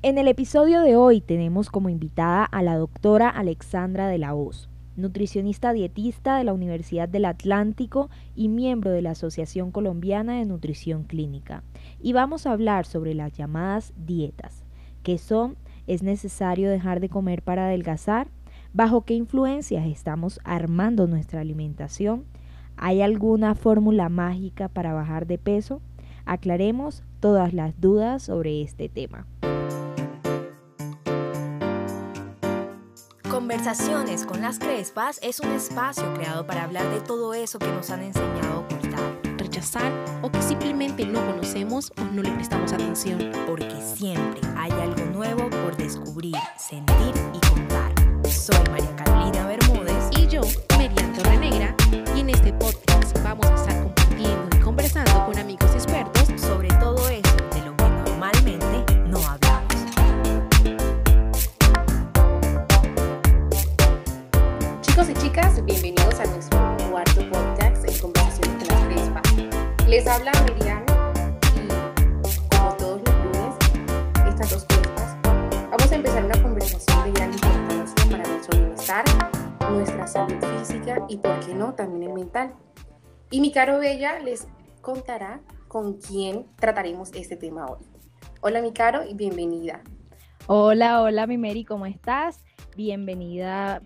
En el episodio de hoy tenemos como invitada a la doctora Alexandra de la Hoz, nutricionista dietista de la Universidad del Atlántico y miembro de la Asociación Colombiana de Nutrición Clínica. Y vamos a hablar sobre las llamadas dietas, que son, ¿es necesario dejar de comer para adelgazar? ¿Bajo qué influencias estamos armando nuestra alimentación? ¿Hay alguna fórmula mágica para bajar de peso? Aclaremos todas las dudas sobre este tema. Conversaciones con las Crespas es un espacio creado para hablar de todo eso que nos han enseñado a ocultar, rechazar o que simplemente no conocemos o no le prestamos atención. Porque siempre hay algo nuevo por descubrir, sentir y contar. Soy María Carolina Bermúdez y yo, Merian Torrenegra, y en este podcast vamos a estar compartiendo y conversando con amigos Bienvenidos a nuestro cuarto podcast en Conversaciones con las Crespas. Les habla Miriam y como todos los lunes, estas dos crespas, vamos a empezar una conversación de gran importancia para nuestro bienestar, nuestra salud física y, por qué no, también el mental. Y mi caro Bella les contará con quién trataremos este tema hoy. Hola mi caro y bienvenida. Hola, hola mi Mary, ¿cómo estás? Bienvenida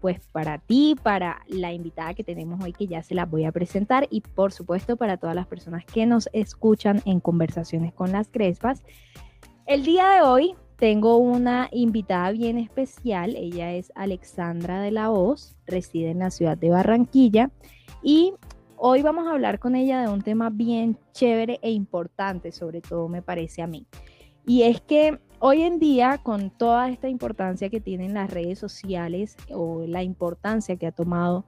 pues para ti, para la invitada que tenemos hoy que ya se la voy a presentar y por supuesto para todas las personas que nos escuchan en conversaciones con las Crespas. El día de hoy tengo una invitada bien especial, ella es Alexandra de la Hoz, reside en la ciudad de Barranquilla y hoy vamos a hablar con ella de un tema bien chévere e importante, sobre todo me parece a mí. Y es que hoy en día, con toda esta importancia que tienen las redes sociales o la importancia que ha tomado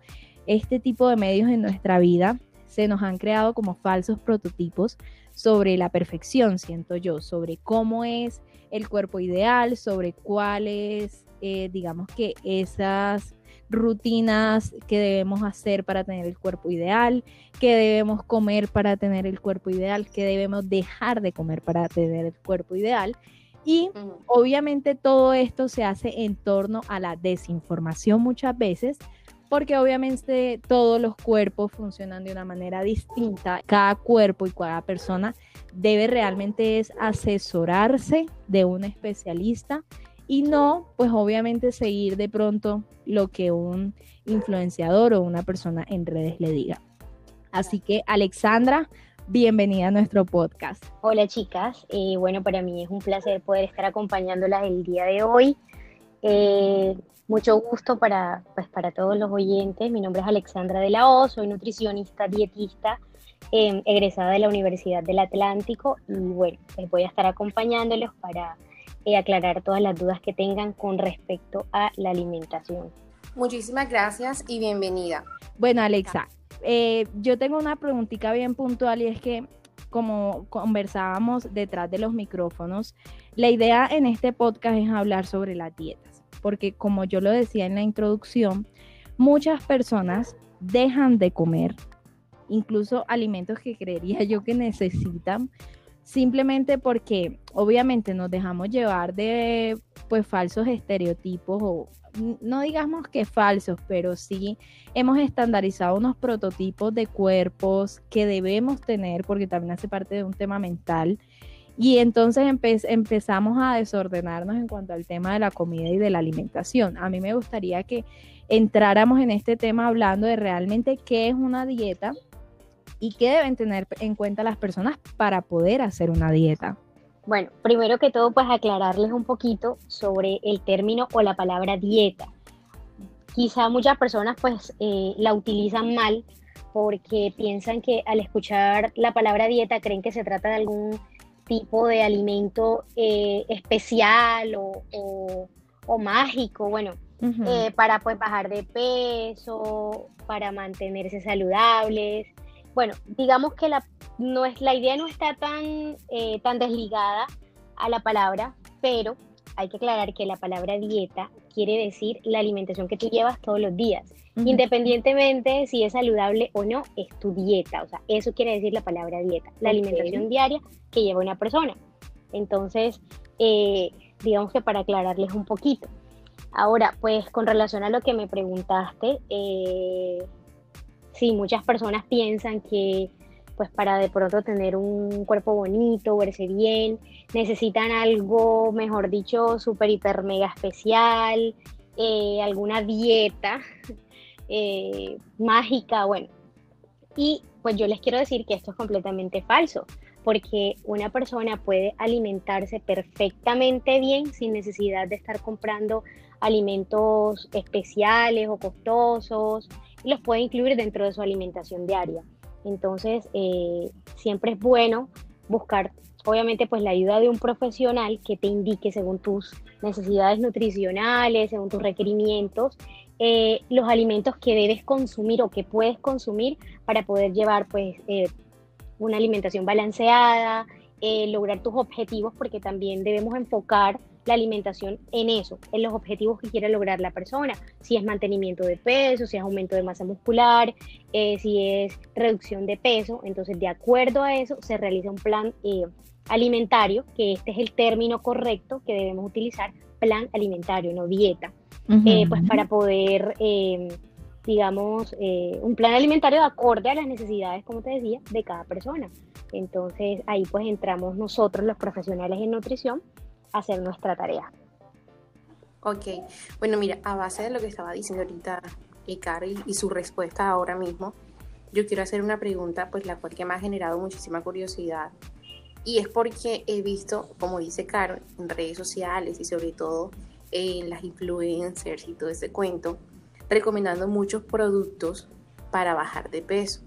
este tipo de medios en nuestra vida, se nos han creado como falsos prototipos sobre la perfección, siento yo, sobre cómo es el cuerpo ideal, sobre cuáles, eh, digamos que esas rutinas que debemos hacer para tener el cuerpo ideal, que debemos comer para tener el cuerpo ideal, que debemos dejar de comer para tener el cuerpo ideal. Y obviamente todo esto se hace en torno a la desinformación muchas veces, porque obviamente todos los cuerpos funcionan de una manera distinta. Cada cuerpo y cada persona debe realmente es asesorarse de un especialista y no, pues obviamente seguir de pronto lo que un influenciador o una persona en redes le diga. Así que Alexandra, bienvenida a nuestro podcast. Hola chicas, eh, bueno, para mí es un placer poder estar acompañándolas el día de hoy. Eh, mucho gusto para, pues, para todos los oyentes. Mi nombre es Alexandra de la O, soy nutricionista, dietista, eh, egresada de la Universidad del Atlántico y bueno, les voy a estar acompañándolos para aclarar todas las dudas que tengan con respecto a la alimentación. Muchísimas gracias y bienvenida. Bueno, Alexa, eh, yo tengo una preguntita bien puntual y es que como conversábamos detrás de los micrófonos, la idea en este podcast es hablar sobre las dietas, porque como yo lo decía en la introducción, muchas personas dejan de comer incluso alimentos que creería yo que necesitan simplemente porque obviamente nos dejamos llevar de pues falsos estereotipos o no digamos que falsos, pero sí hemos estandarizado unos prototipos de cuerpos que debemos tener porque también hace parte de un tema mental. Y entonces empezamos a desordenarnos en cuanto al tema de la comida y de la alimentación. A mí me gustaría que entráramos en este tema hablando de realmente qué es una dieta y qué deben tener en cuenta las personas para poder hacer una dieta? Bueno, primero que todo, pues aclararles un poquito sobre el término o la palabra dieta. Quizá muchas personas pues eh, la utilizan mal porque piensan que al escuchar la palabra dieta creen que se trata de algún tipo de alimento eh, especial o, mágico, bueno, eh, para pues bajar de peso, para mantenerse saludables. Bueno, digamos que la, no es, la idea no está tan, eh, tan desligada a la palabra, pero hay que aclarar que la palabra dieta quiere decir la alimentación que tú llevas todos los días. Independientemente si es saludable o no, es tu dieta. O sea, eso quiere decir la palabra dieta, la alimentación diaria que lleva una persona. Entonces, eh, digamos que para aclararles un poquito. Ahora, pues con relación a lo que me preguntaste, eh, sí, muchas personas piensan que pues para de pronto tener un cuerpo bonito, verse bien, necesitan algo, mejor dicho, súper, hiper, mega especial, eh, alguna dieta eh, mágica, bueno. Y pues yo les quiero decir que esto es completamente falso, porque una persona puede alimentarse perfectamente bien sin necesidad de estar comprando alimentos especiales o costosos, los puede incluir dentro de su alimentación diaria. Entonces, eh, siempre es bueno buscar, obviamente, pues la ayuda de un profesional que te indique según tus necesidades nutricionales, según tus requerimientos, eh, los alimentos que debes consumir o que puedes consumir para poder llevar, pues, eh, una alimentación balanceada, lograr tus objetivos, porque también debemos enfocar la alimentación en eso, en los objetivos que quiere lograr la persona, si es mantenimiento de peso, si es aumento de masa muscular, eh, si es reducción de peso, entonces de acuerdo a eso se realiza un plan eh, alimentario, que este es el término correcto que debemos utilizar, plan alimentario, no dieta, eh, pues para poder digamos, un plan alimentario de acorde a las necesidades, como te decía, de cada persona. Entonces ahí pues entramos nosotros los profesionales en nutrición hacer nuestra tarea. Ok, bueno, mira, a base de lo que estaba diciendo ahorita Carly y su respuesta ahora mismo, yo quiero hacer una pregunta, pues la cual que me ha generado muchísima curiosidad. Y es porque he visto, como dice Caro, en redes sociales y sobre todo en las influencers y todo ese cuento, recomendando muchos productos para bajar de peso.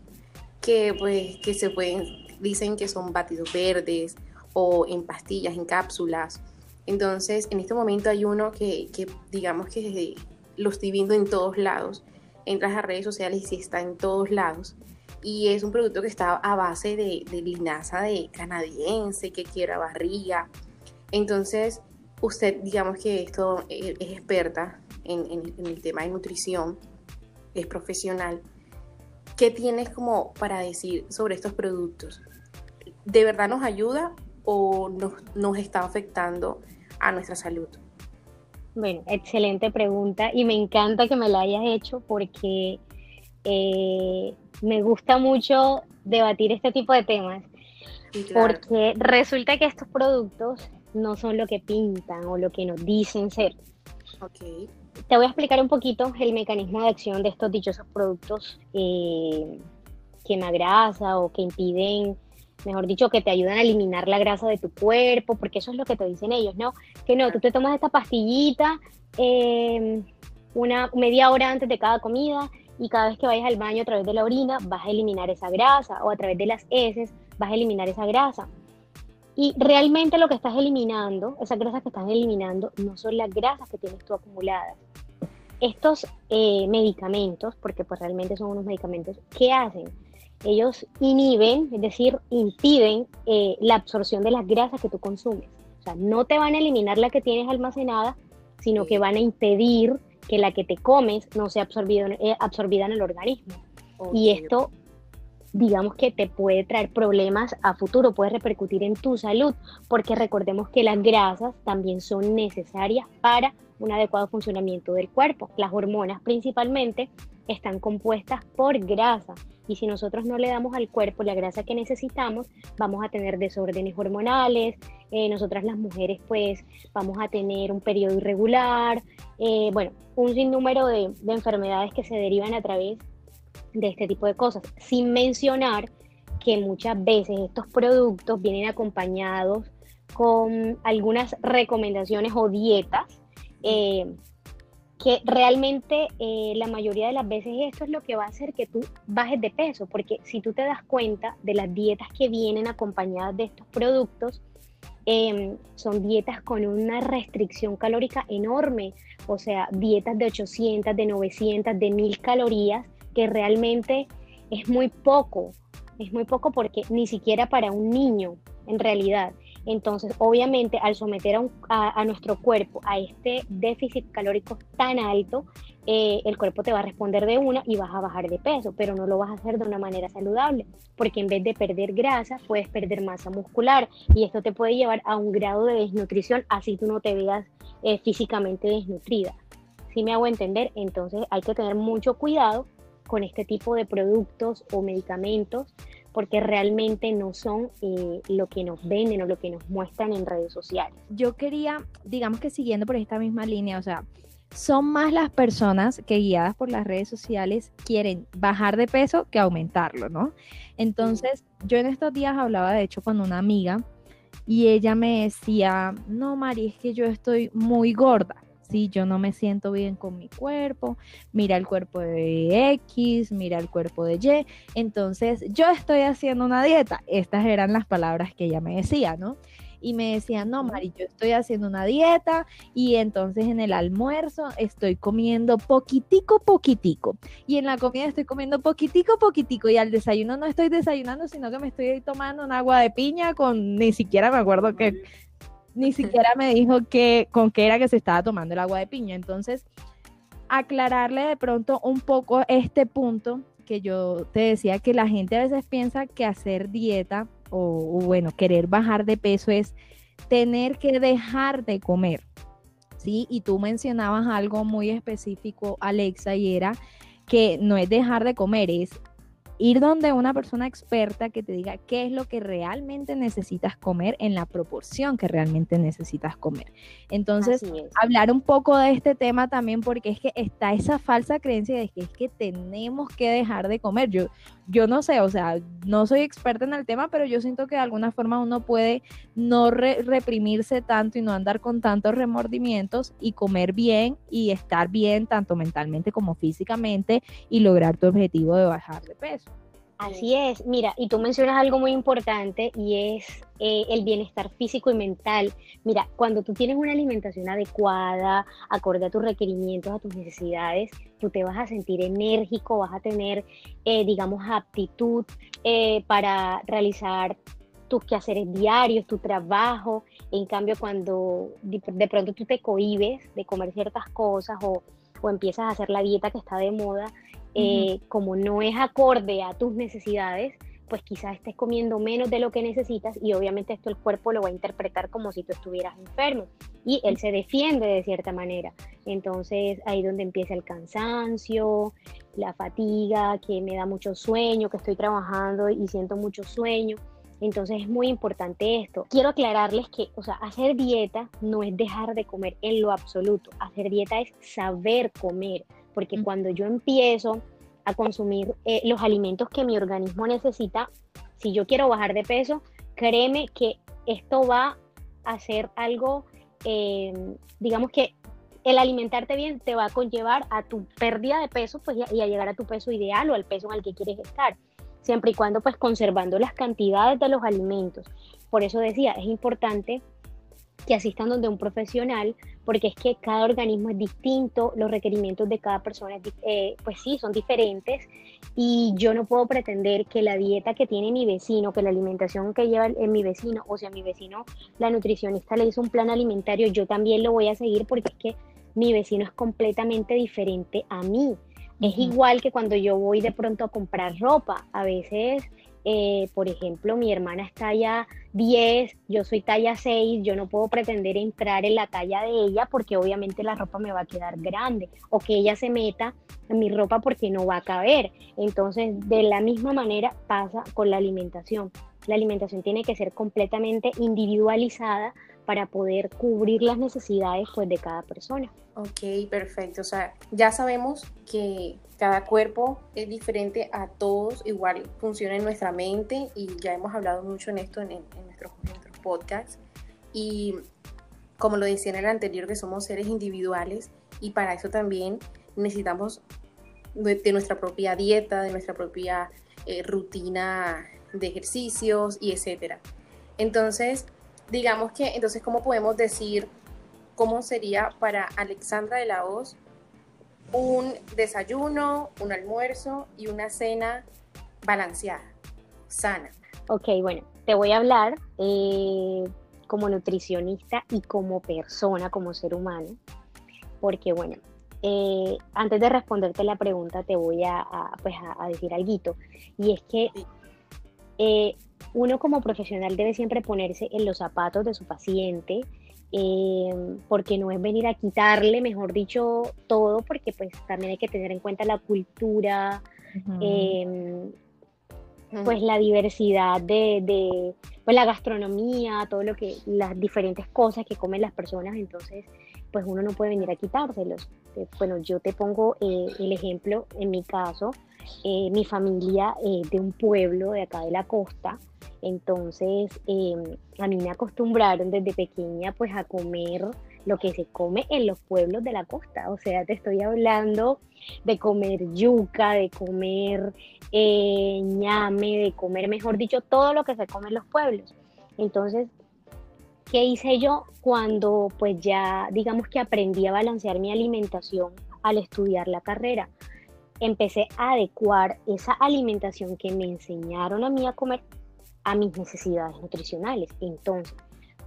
Que pues que se pueden, dicen que son batidos verdes o en pastillas, en cápsulas entonces, en este momento hay uno que, digamos que lo estoy viendo en todos lados. Entras a redes sociales y está en todos lados. Y es un producto que está a base de, linaza de canadiense, que quiera barriga. Entonces, usted, digamos que esto eh, es experta en, en, el tema de nutrición, es profesional. ¿Qué tienes como para decir sobre estos productos? ¿De verdad nos ayuda o nos, nos está afectando a nuestra salud? Bueno, excelente pregunta y me encanta que me la hayas hecho porque eh, me gusta mucho debatir este tipo de temas. Porque resulta que estos productos no son lo que pintan o lo que nos dicen ser. Okay. Te voy a explicar un poquito el mecanismo de acción de estos dichosos productos eh, que me grasa o que impiden mejor dicho, que te ayudan a eliminar la grasa de tu cuerpo, porque eso es lo que te dicen ellos, ¿no? Que no, tú te tomas esta pastillita em, una media hora antes de cada comida y cada vez que vayas al baño a través de la orina vas a eliminar esa grasa o a través de las heces vas a eliminar esa grasa. Y realmente lo que estás eliminando, esas grasas que estás eliminando, no son las grasas que tienes tú acumuladas. Estos eh, medicamentos, porque pues realmente son unos medicamentos, ¿qué hacen? Ellos inhiben, es decir, impiden eh, la absorción de las grasas que tú consumes. O sea, no te van a eliminar la que tienes almacenada, sino que van a impedir que la que te comes no sea absorbido, eh, absorbida en el organismo. Y esto, digamos que te puede traer problemas a futuro, puede repercutir en tu salud, porque recordemos que las grasas también son necesarias para un adecuado funcionamiento del cuerpo. Las hormonas principalmente están compuestas por grasa y si nosotros no le damos al cuerpo la grasa que necesitamos, vamos a tener desórdenes hormonales, eh, nosotras las mujeres pues vamos a tener un periodo irregular, eh, bueno, un sinnúmero de, de enfermedades que se derivan a través de este tipo de cosas, sin mencionar que muchas veces estos productos vienen acompañados con algunas recomendaciones o dietas eh, que realmente eh, la mayoría de las veces esto es lo que va a hacer que tú bajes de peso, porque si tú te das cuenta de las dietas que vienen acompañadas de estos productos, em, son dietas con una restricción calórica enorme, o sea, dietas de 800, de 900, de 1000 calorías, que realmente es muy poco, es muy poco porque ni siquiera para un niño, en realidad. Entonces, obviamente, al someter a, nuestro cuerpo a este déficit calórico tan alto, eh, el cuerpo te va a responder de una y vas a bajar de peso, pero no lo vas a hacer de una manera saludable, porque en vez de perder grasa, puedes perder masa muscular y esto te puede llevar a un grado de desnutrición, así tú no te veas eh, físicamente desnutrida. Si me hago entender, entonces hay que tener mucho cuidado con este tipo de productos o medicamentos porque realmente no son eh, lo que nos venden o lo que nos muestran en redes sociales. yo quería, digamos que siguiendo por esta misma línea, o sea, son más las personas que guiadas por las redes sociales quieren bajar de peso que aumentarlo, ¿no? Entonces, yo en estos días hablaba de hecho con una amiga y ella me decía, no, Mari, es que yo estoy muy gorda. Sí, yo no me siento bien con mi cuerpo, mira el cuerpo de X, mira el cuerpo de Y, entonces yo estoy haciendo una dieta. Estas eran las palabras que ella me decía, ¿no? y me decían, no, Mari, yo estoy haciendo una dieta y entonces en el almuerzo estoy comiendo poquitico, poquitico. Y en la comida estoy comiendo poquitico, poquitico. Y al desayuno no estoy desayunando, sino que me estoy tomando un agua de piña con, ni siquiera me acuerdo que, ni siquiera me dijo que, con qué era que se estaba tomando el agua de piña. Entonces, aclararle de pronto un poco este punto que yo te decía que la gente a veces piensa que hacer dieta o, o, bueno, querer bajar de peso es tener que dejar de comer. ¿Sí? Y tú mencionabas algo muy específico, Alexa, y era que no es dejar de comer, es ir donde una persona experta que te diga qué es lo que realmente necesitas comer en la proporción que realmente necesitas comer. Entonces, hablar un poco de este tema también porque es que está esa falsa creencia de que es que tenemos que dejar de comer. Yo, yo no sé, o sea, no soy experta en el tema, pero yo siento que de alguna forma uno puede no re reprimirse tanto y no andar con tantos remordimientos y comer bien y estar bien tanto mentalmente como físicamente y lograr tu objetivo de bajar de peso. Así es, mira, y tú mencionas algo muy importante y es eh, el bienestar físico y mental. Mira, cuando tú tienes una alimentación adecuada, acorde a tus requerimientos, a tus necesidades, tú te vas a sentir enérgico, vas a tener, eh, digamos, aptitud eh, para realizar tus quehaceres diarios, tu trabajo. En cambio, cuando de pronto tú te cohibes de comer ciertas cosas o, o empiezas a hacer la dieta que está de moda, eh, como no es acorde a tus necesidades, pues quizás estés comiendo menos de lo que necesitas y obviamente esto el cuerpo lo va a interpretar como si tú estuvieras enfermo y él se defiende de cierta manera. Entonces ahí donde empieza el cansancio, la fatiga, que me da mucho sueño, que estoy trabajando y siento mucho sueño. Entonces es muy importante esto. Quiero aclararles que, o sea, hacer dieta no es dejar de comer en lo absoluto. Hacer dieta es saber comer, porque mm. cuando yo empiezo a consumir eh, los alimentos que mi organismo necesita, si yo quiero bajar de peso, créeme que esto va a ser algo, eh, digamos que el alimentarte bien te va a conllevar a tu pérdida de peso pues, y, a, y a llegar a tu peso ideal o al peso en el que quieres estar siempre y cuando pues conservando las cantidades de los alimentos. Por eso decía, es importante que asistan donde un profesional, porque es que cada organismo es distinto, los requerimientos de cada persona, eh, pues sí, son diferentes, y yo no puedo pretender que la dieta que tiene mi vecino, que la alimentación que lleva en mi vecino, o sea, mi vecino, la nutricionista le hizo un plan alimentario, yo también lo voy a seguir porque es que mi vecino es completamente diferente a mí. Es igual que cuando yo voy de pronto a comprar ropa. A veces, eh, por ejemplo, mi hermana es talla 10, yo soy talla 6, yo no puedo pretender entrar en la talla de ella porque obviamente la ropa me va a quedar grande o que ella se meta en mi ropa porque no va a caber. Entonces, de la misma manera pasa con la alimentación. La alimentación tiene que ser completamente individualizada para poder cubrir las necesidades pues, de cada persona. Ok, perfecto. O sea, ya sabemos que cada cuerpo es diferente a todos, igual funciona en nuestra mente y ya hemos hablado mucho en esto en, nuestros, en podcasts. Y como lo decía en el anterior, que somos seres individuales y para eso también necesitamos de, de nuestra propia dieta, de nuestra propia eh, rutina de ejercicios y etcétera. Entonces, digamos que, entonces, ¿cómo podemos decir cómo sería para Alexandra de la Hoz un desayuno, un almuerzo y una cena balanceada, sana? Ok, bueno, te voy a hablar eh, como nutricionista y como persona, como ser humano, porque bueno, eh, antes de responderte la pregunta te voy a, pues a, decir algo, y es que eh, uno como profesional debe siempre ponerse en los zapatos de su paciente, eh, porque no es venir a quitarle, mejor dicho, todo, porque pues también hay que tener en cuenta la cultura, em, pues la diversidad de, de, pues la gastronomía, todo lo que, las diferentes cosas que comen las personas, entonces pues uno no puede venir a quitárselos. Eh, bueno, yo te pongo eh, el ejemplo, en mi caso, mi familia de un pueblo de acá de la costa, entonces, em, a mí me acostumbraron desde pequeña pues a comer lo que se come en los pueblos de la costa. O sea, te estoy hablando de comer yuca, de comer eh, ñame, de comer, mejor dicho, todo lo que se come en los pueblos. Entonces, ¿qué hice yo cuando pues ya digamos que aprendí a balancear mi alimentación al estudiar la carrera? Empecé a adecuar esa alimentación que me enseñaron a mí a comer a mis necesidades nutricionales. Entonces,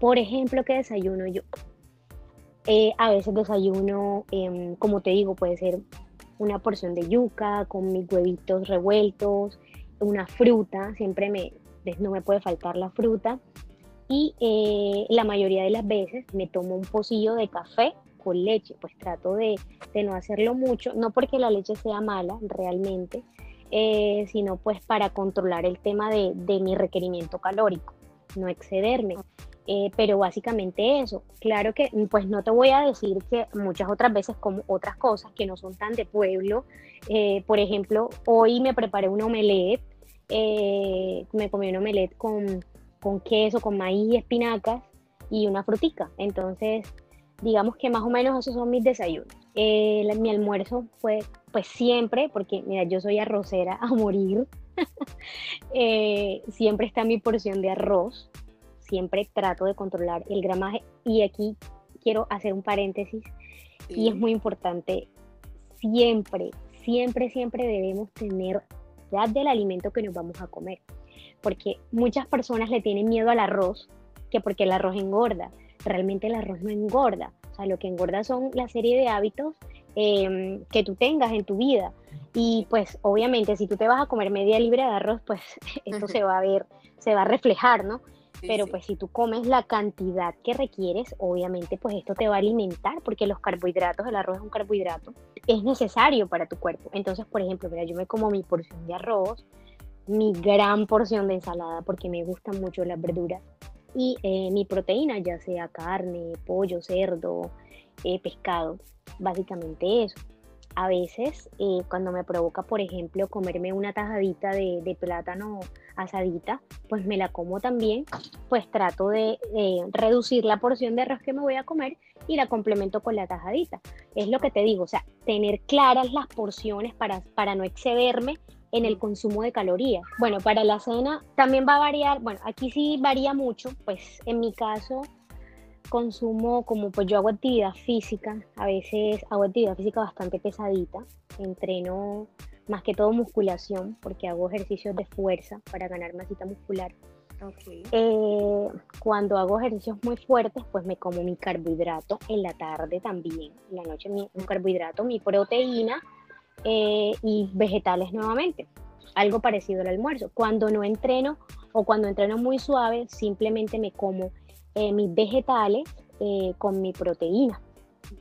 por ejemplo, ¿qué desayuno yo? Eh, a veces desayuno, em, como te digo, puede ser una porción de yuca con mis huevitos revueltos, una fruta, siempre me, no me puede faltar la fruta. Y eh, la mayoría de las veces me tomo un pocillo de café con leche, pues trato de, de no hacerlo mucho, no porque la leche sea mala realmente, eh, sino pues para controlar el tema de, mi requerimiento calórico, no excederme. Eh, pero básicamente eso. Claro que pues no te voy a decir que muchas otras veces como otras cosas que no son tan de pueblo. Eh, por ejemplo, hoy me preparé un omelette, me comí un omelette con, queso, con maíz espinacas y una frutica. Entonces, digamos que más o menos esos son mis desayunos. Mi almuerzo fue pues siempre, porque mira, yo soy arrocera a morir, eh, siempre está mi porción de arroz, siempre trato de controlar el gramaje. Y aquí quiero hacer un paréntesis y es muy importante, siempre, siempre, siempre debemos tener ya del alimento que nos vamos a comer, porque muchas personas le tienen miedo al arroz, que porque el arroz engorda, realmente el arroz no engorda, o sea, lo que engorda son la serie de hábitos Em, que tú tengas en tu vida. Y pues obviamente si tú te vas a comer media libra de arroz, pues esto se va a ver, se va a reflejar, ¿no? Pero pues si tú comes la cantidad que requieres, obviamente pues esto te va a alimentar porque los carbohidratos, el arroz es un carbohidrato, es necesario para tu cuerpo. Entonces, por ejemplo, mira, yo me como mi porción de arroz, mi gran porción de ensalada porque me gustan mucho las verduras y eh, mi proteína, ya sea carne, pollo, cerdo, eh, pescado básicamente eso. A veces, eh, cuando me provoca, por ejemplo, comerme una tajadita de, plátano asadita, pues me la como también, pues trato de reducir la porción de arroz que me voy a comer y la complemento con la tajadita. Es lo que te digo, o sea, tener claras las porciones para, para no excederme en el consumo de calorías. Bueno, para la cena también va a variar, bueno, aquí sí varía mucho, pues en mi caso consumo, como pues yo hago actividad física, a veces hago actividad física bastante pesadita, entreno más que todo musculación, porque hago ejercicios de fuerza para ganar masita muscular. Eh, cuando hago ejercicios muy fuertes, pues me como mi carbohidrato en la tarde también, en la noche mi, un carbohidrato, mi proteína eh, y vegetales nuevamente. Algo parecido al almuerzo. Cuando no entreno o cuando entreno muy suave, simplemente me como eh, mis vegetales eh, con mi proteína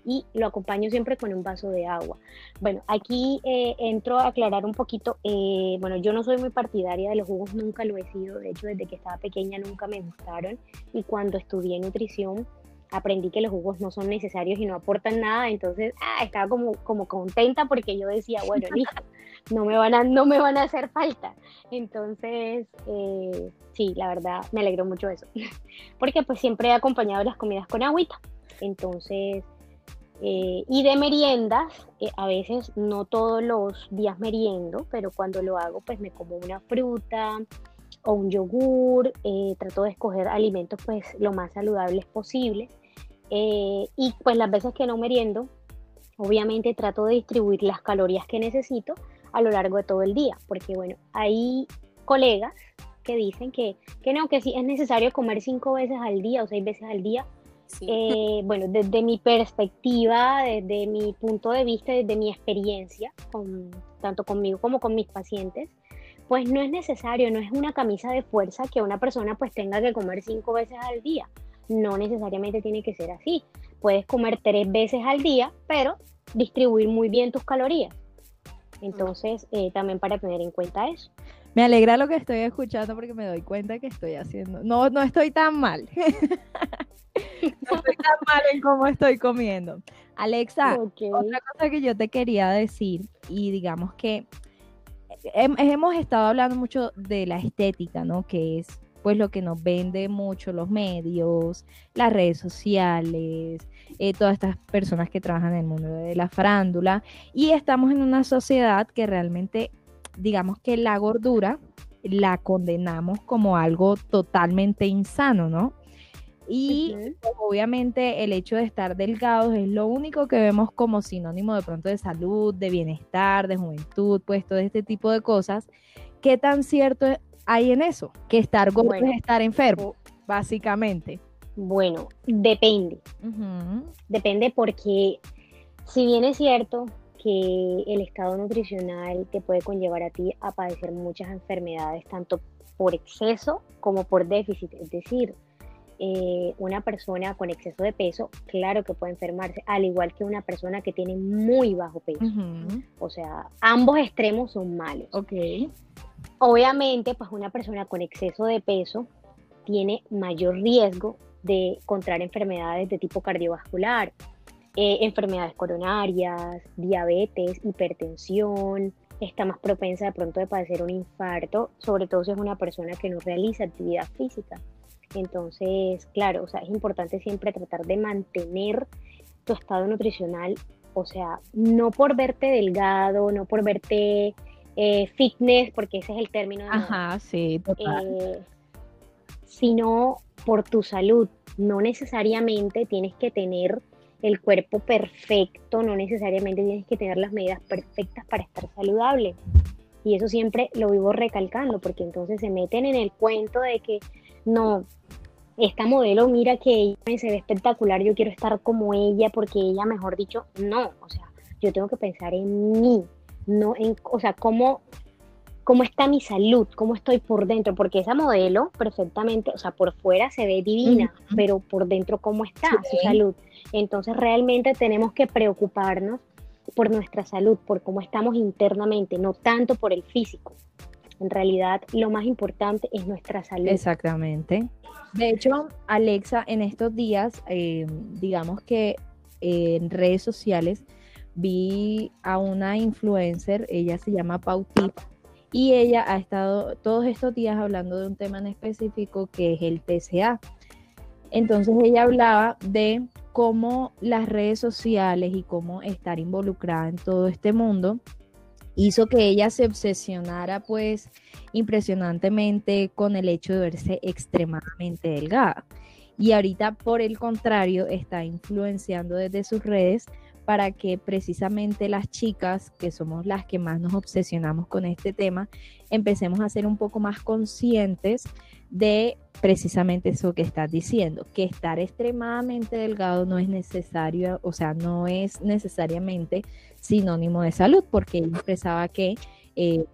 y lo acompaño siempre con un vaso de agua. Bueno, aquí entro a aclarar un poquito, bueno, yo no soy muy partidaria de los jugos, nunca lo he sido, de hecho desde que estaba pequeña nunca me gustaron y cuando estudié nutrición aprendí que los jugos no son necesarios y no aportan nada, entonces ah, estaba como, como contenta porque yo decía, bueno, listo, no me van a, no me van a hacer falta. Entonces, eh, sí, la verdad, me alegró mucho eso, porque pues siempre he acompañado las comidas con agüita, entonces... Eh, y de meriendas, eh, a veces no todos los días meriendo, pero cuando lo hago, pues me como una fruta, o un yogur, trato de escoger alimentos pues lo más saludables posible eh, y pues las veces que no meriendo, obviamente trato de distribuir las calorías que necesito a lo largo de todo el día, porque bueno, hay colegas que dicen que, que no, que sí es necesario comer cinco veces al día o seis veces al día. Sí. Eh, bueno, desde mi perspectiva, desde mi punto de vista, desde mi experiencia, con, tanto conmigo como con mis pacientes, pues no es necesario, no es una camisa de fuerza que una persona pues tenga que comer cinco veces al día. No necesariamente tiene que ser así. Puedes comer tres veces al día, pero distribuir muy bien tus calorías. Entonces, eh, también para tener en cuenta eso. Me alegra lo que estoy escuchando porque me doy cuenta que estoy haciendo. No, no estoy tan mal. no estoy tan mal en cómo estoy comiendo. Alexa, Ok. otra cosa que yo te quería decir, y digamos que hem- hemos estado hablando mucho de la estética, ¿no? Que es pues lo que nos vende mucho los medios, las redes sociales, eh, todas estas personas que trabajan en el mundo de la farándula. Y estamos en una sociedad que realmente, digamos que la gordura la condenamos como algo totalmente insano, ¿no? Y pues, obviamente el hecho de estar delgados es lo único que vemos como sinónimo de pronto de salud, de bienestar, de juventud, pues todo este tipo de cosas. ¿Qué tan cierto hay en eso? Que estar gordo Bueno. es estar enfermo, básicamente. Bueno, depende. Depende porque si bien es cierto que el estado nutricional te puede conllevar a ti a padecer muchas enfermedades, tanto por exceso como por déficit, es decir, eh, una persona con exceso de peso, claro que puede enfermarse, al igual que una persona que tiene muy bajo peso. O sea, ambos extremos son malos. Ok. Obviamente, pues una persona con exceso de peso tiene mayor riesgo de contraer enfermedades de tipo cardiovascular, eh, enfermedades coronarias, diabetes, hipertensión, está más propensa de pronto de padecer un infarto, sobre todo si es una persona que no realiza actividad física. Entonces, claro, o sea, es importante siempre tratar de mantener tu estado nutricional, o sea, no por verte delgado, no por verte eh, fitness, porque ese es el término de moda, Ajá, sí, total. eh, sino por tu salud. No necesariamente tienes que tener el cuerpo perfecto, no necesariamente tienes que tener las medidas perfectas para estar saludable. Y eso siempre lo vivo recalcando, porque entonces se meten en el cuento de que no, esta modelo, mira que ella se ve espectacular, yo quiero estar como ella, porque ella, mejor dicho, no, o sea, yo tengo que pensar en mí, no en, o sea, cómo, cómo está mi salud, cómo estoy por dentro, porque esa modelo perfectamente, o sea, por fuera se ve divina, pero por dentro cómo está Sí. su salud. Entonces realmente tenemos que preocuparnos por nuestra salud, por cómo estamos internamente, no tanto por el físico. En realidad, lo más importante es nuestra salud. Exactamente. De hecho, Alexa, en estos días, eh, digamos que eh, en redes sociales vi a una influencer, ella se llama Pautip, y ella ha estado todos estos días hablando de un tema en específico que es el TCA. Entonces ella hablaba de cómo las redes sociales y cómo estar involucrada en todo este mundo hizo que ella se obsesionara pues impresionantemente con el hecho de verse extremadamente delgada. Y ahorita, por el contrario, está influenciando desde sus redes para que precisamente las chicas, que somos las que más nos obsesionamos con este tema, empecemos a ser un poco más conscientes de precisamente eso que estás diciendo, que estar extremadamente delgado no es necesario, o sea, no es necesariamente sinónimo de salud, porque ella expresaba que, eh,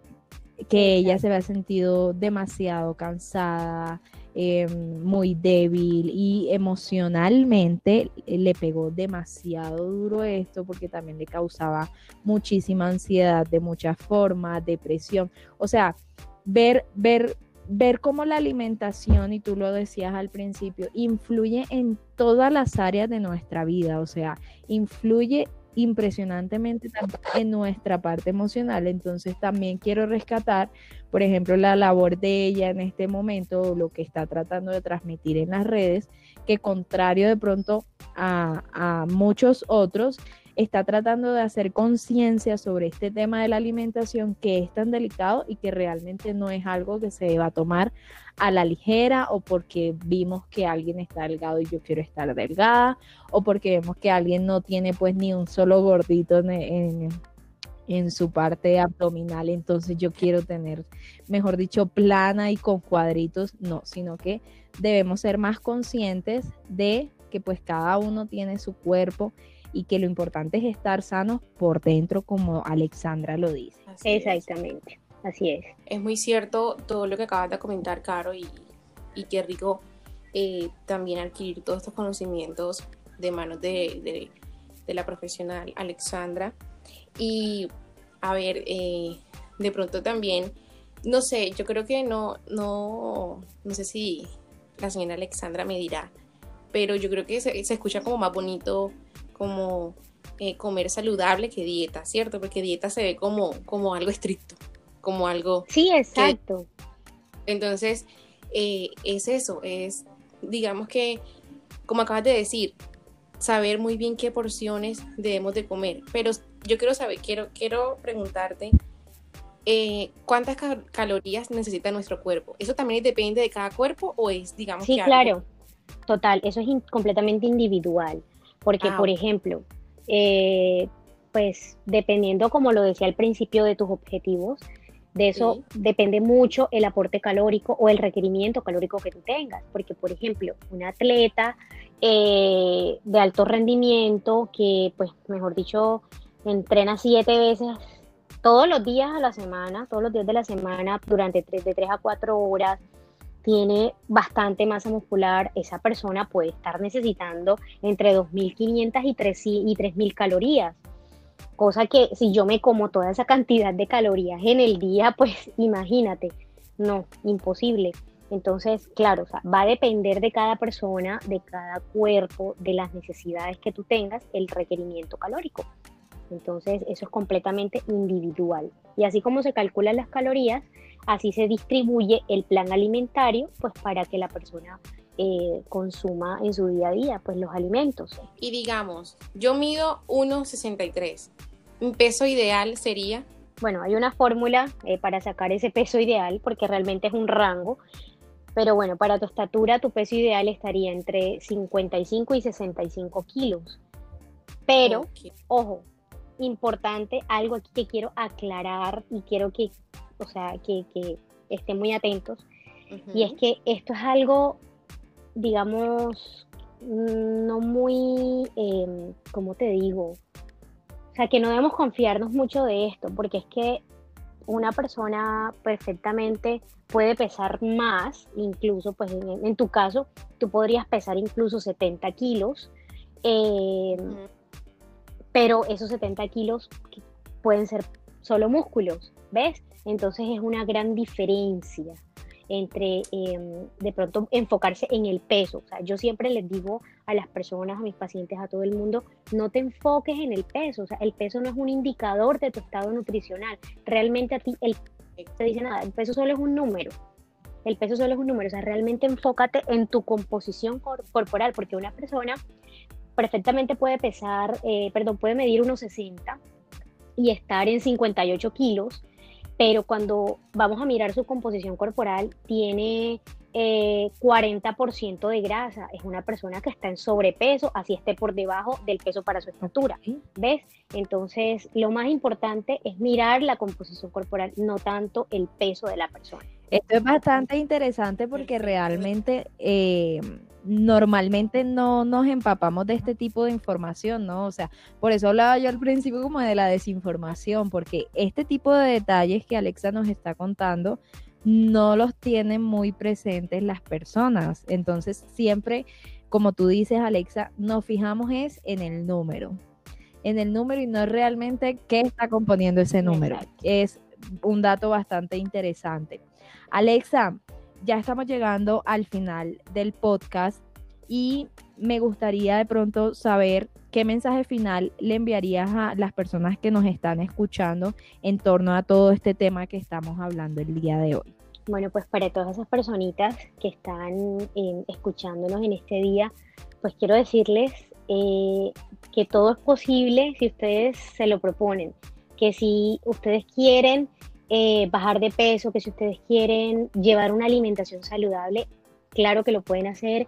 que ella se había sentido demasiado cansada, eh, muy débil y emocionalmente le pegó demasiado duro esto porque también le causaba muchísima ansiedad de muchas formas, depresión. O sea, ver, ver, ver cómo la alimentación, y tú lo decías al principio, influye en todas las áreas de nuestra vida. O sea, influye impresionantemente en nuestra parte emocional. Entonces también quiero rescatar, por ejemplo, la labor de ella en este momento, lo que está tratando de transmitir en las redes, que contrario de pronto a, a muchos otros, está tratando de hacer conciencia sobre este tema de la alimentación que es tan delicado y que realmente no es algo que se deba tomar a la ligera o porque vimos que alguien está delgado y yo quiero estar delgada o porque vemos que alguien no tiene pues ni un solo gordito en, en, en su parte abdominal, entonces yo quiero tener, mejor dicho, plana y con cuadritos, no, sino que debemos ser más conscientes de que pues cada uno tiene su cuerpo y que lo importante es estar sanos por dentro, como Alexandra lo dice. Así es. Exactamente, así es. Es muy cierto todo lo que acabas de comentar, Caro, y, y qué rico eh, también adquirir todos estos conocimientos de manos de, de- de la profesional Alexandra. Y a ver, eh, de pronto también, no sé, yo creo que no, no, no sé si la señora Alexandra me dirá, pero yo creo que se, se escucha como más bonito, como eh, comer saludable que dieta, ¿cierto? Porque dieta se ve como, como algo estricto, como algo Sí, exacto. entonces, eh, es eso, es, digamos que, como acabas de decir, saber muy bien qué porciones debemos de comer. Pero yo quiero saber, quiero, quiero preguntarte, eh, ¿cuántas ca- calorías necesita nuestro cuerpo? ¿Eso también depende de cada cuerpo o es, digamos Sí, que algo- claro. Total, eso es in- completamente individual. Porque, Ah, por ejemplo, eh, pues dependiendo, como lo decía al principio, de tus objetivos, de eso Sí. depende mucho el aporte calórico o el requerimiento calórico que tú tengas. Porque, por ejemplo, un atleta eh, de alto rendimiento que, pues, mejor dicho, entrena siete veces todos los días a la semana, todos los días de la semana, durante tres, de 3 a 4 horas, tiene bastante masa muscular, esa persona puede estar necesitando entre 2.500 y 3.000 y 3.000 calorías. Cosa que si yo me como toda esa cantidad de calorías en el día, pues imagínate, no, imposible. Entonces, claro, o sea, va a depender de cada persona, de cada cuerpo, de las necesidades que tú tengas, el requerimiento calórico. Entonces, eso es completamente individual. Y así como se calculan las calorías, así se distribuye el plan alimentario, pues para que la persona eh, consuma en su día a día, pues los alimentos. Y digamos, yo mido 1,63. Mi peso ideal sería, Bueno, hay una fórmula eh, para sacar ese peso ideal, porque realmente es un rango, pero bueno, para tu estatura, tu peso ideal estaría entre 55 y 65 kilos. Pero, ojo, importante, algo aquí que quiero aclarar y quiero que, o sea, que, que estén muy atentos, y es que esto es algo, digamos, no muy, em, ¿cómo te digo? O sea, que no debemos confiarnos mucho de esto, porque es que una persona perfectamente puede pesar más, incluso, pues en, en tu caso, tú podrías pesar incluso 70 kilos, em. Pero esos 70 kilos pueden ser solo músculos, ¿ves? Entonces es una gran diferencia entre em, de pronto enfocarse en el peso. O sea, yo siempre les digo a las personas, a mis pacientes, a todo el mundo, no te enfoques en el peso. O sea, el peso no es un indicador de tu estado nutricional. Realmente a ti el te dice nada, el peso solo es un número. El peso solo es un número, o sea, realmente enfócate en tu composición cor- corporal, porque una persona perfectamente puede pesar, eh, perdón, puede medir unos 60 y estar en 58 kilos, pero cuando vamos a mirar su composición corporal, tiene eh, 40% de grasa. Es una persona que está en sobrepeso, así esté por debajo del peso para su estatura. ¿Ves? Entonces, lo más importante es mirar la composición corporal, no tanto el peso de la persona. Esto es bastante interesante porque realmente eh, normalmente no nos empapamos de este tipo de información, ¿no? O sea, por eso hablaba yo al principio como de la desinformación, porque este tipo de detalles que Alexa nos está contando no los tienen muy presentes las personas. Entonces, siempre, como tú dices, Alexa, nos fijamos es en el número. En el número y no realmente qué está componiendo ese número. Exacto. Es un dato bastante interesante. Alexa, ya estamos llegando al final del podcast y me gustaría de pronto saber qué mensaje final le enviarías a las personas que nos están escuchando en torno a todo este tema que estamos hablando el día de hoy. Bueno, pues para todas esas personitas que están eh, escuchándonos en este día, pues quiero decirles eh, que todo es posible si ustedes se lo proponen, que si ustedes quieren eh, bajar de peso, que si ustedes quieren llevar una alimentación saludable, claro que lo pueden hacer.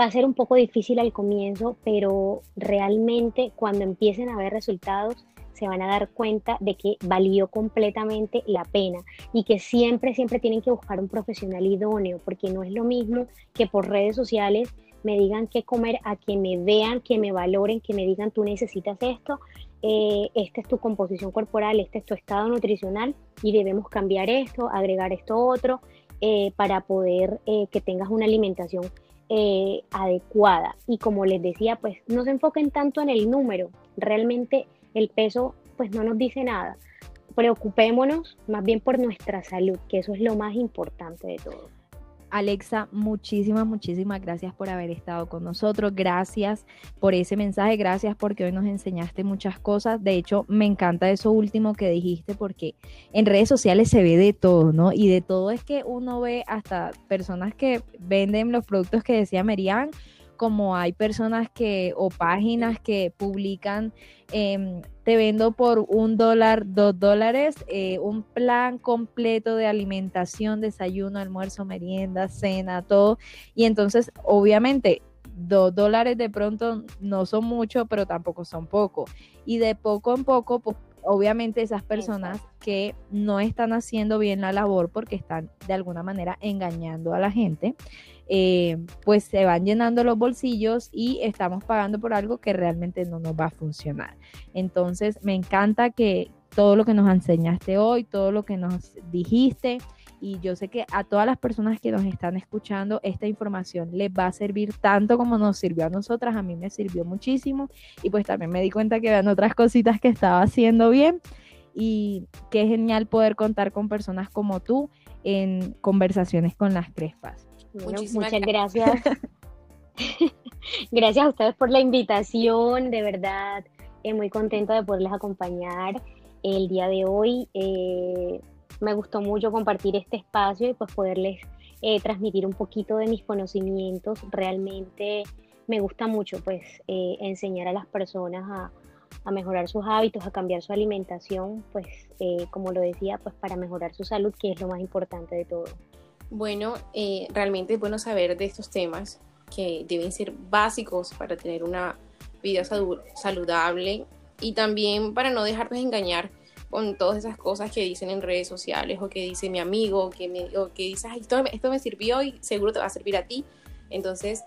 Va a ser un poco difícil al comienzo, pero realmente cuando empiecen a ver resultados, se van a dar cuenta de que valió completamente la pena y que siempre, siempre tienen que buscar un profesional idóneo, porque no es lo mismo que por redes sociales me digan qué comer, a que me vean, que me valoren, que me digan tú necesitas esto, eh, esta es tu composición corporal, este es tu estado nutricional y debemos cambiar esto, agregar esto otro, eh, para poder eh, que tengas una alimentación adecuada. Y como les decía, pues no se enfoquen tanto en el número, realmente el peso pues no nos dice nada. Preocupémonos más bien por nuestra salud, que eso es lo más importante de todo. Alexa, muchísimas, muchísimas gracias por haber estado con nosotros. Gracias por ese mensaje. Gracias porque hoy nos enseñaste muchas cosas. De hecho, me encanta eso último que dijiste porque en redes sociales se ve de todo, ¿no? Y de todo es que uno ve hasta personas que venden los productos que decía Merian como hay personas que o páginas que publican, em, te vendo por un dólar, dos dólares, eh, un plan completo de alimentación, desayuno, almuerzo, merienda, cena, todo. Y entonces, obviamente, dos dólares de pronto no son mucho, pero tampoco son poco. Y de poco en poco, pues, obviamente esas personas que no están haciendo bien la labor porque están de alguna manera engañando a la gente, eh, pues se van llenando los bolsillos y estamos pagando por algo que realmente no nos va a funcionar. Entonces, me encanta que todo lo que nos enseñaste hoy, todo lo que nos dijiste, y yo sé que a todas las personas que nos están escuchando esta información les va a servir tanto como nos sirvió a nosotras, a mí me sirvió muchísimo y pues también me di cuenta que eran otras cositas que estaba haciendo bien y qué genial poder contar con personas como tú en conversaciones con las crespas muchas gracias. gracias a ustedes por la invitación, de verdad, eh, muy contenta de poderles acompañar el día de hoy. Eh, me gustó mucho compartir este espacio y pues poderles eh, transmitir un poquito de mis conocimientos. Realmente me gusta mucho pues enseñar a las personas a, a, mejorar sus hábitos, a cambiar su alimentación, pues como lo decía, pues para mejorar su salud, que es lo más importante de todo. Bueno, eh, realmente es bueno saber de estos temas que deben ser básicos para tener una vida saludable y también para no dejarnos engañar con todas esas cosas que dicen en redes sociales o que dice mi amigo que me, o que dice, esto, esto me sirvió y seguro te va a servir a ti. Entonces,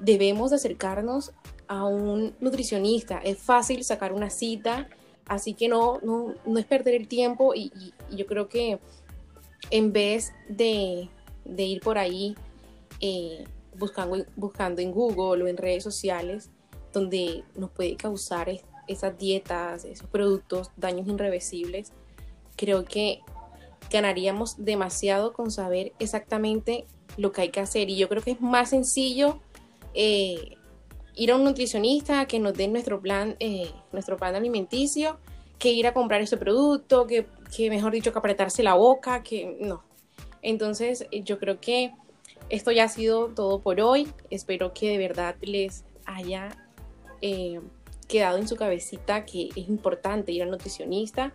debemos acercarnos a un nutricionista. Es fácil sacar una cita, así que no, no, no es perder el tiempo y yo creo que en vez de de ir por ahí eh, buscando, buscando en Google o en redes sociales donde nos puede causar esas dietas, esos productos, daños irreversibles, creo que ganaríamos demasiado con saber exactamente lo que hay que hacer. Y yo creo que es más sencillo eh, ir a un nutricionista que nos dé nuestro plan, eh, nuestro plan alimenticio, que ir a comprar ese producto, que, que mejor dicho, que apretarse la boca, que no. Entonces, eh, yo creo que esto ya ha sido todo por hoy. Espero que de verdad les haya eh, quedado en su cabecita que es importante ir al nutricionista.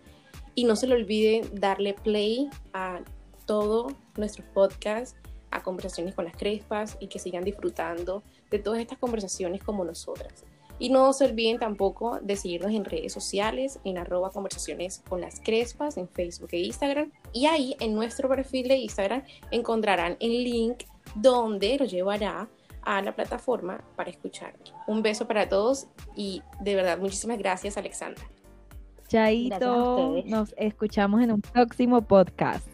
Y no se le olvide darle play a todo nuestro podcast, a conversaciones con las crespas y que sigan disfrutando de todas estas conversaciones como nosotras. Y no se olviden tampoco de seguirnos en redes sociales, en arroba conversaciones con las crespas, en Facebook e Instagram. Y ahí en nuestro perfil de Instagram encontrarán el link donde los llevará a la plataforma para escuchar. Un beso para todos y de verdad muchísimas gracias Alexandra. Chaito, nos escuchamos en un próximo podcast.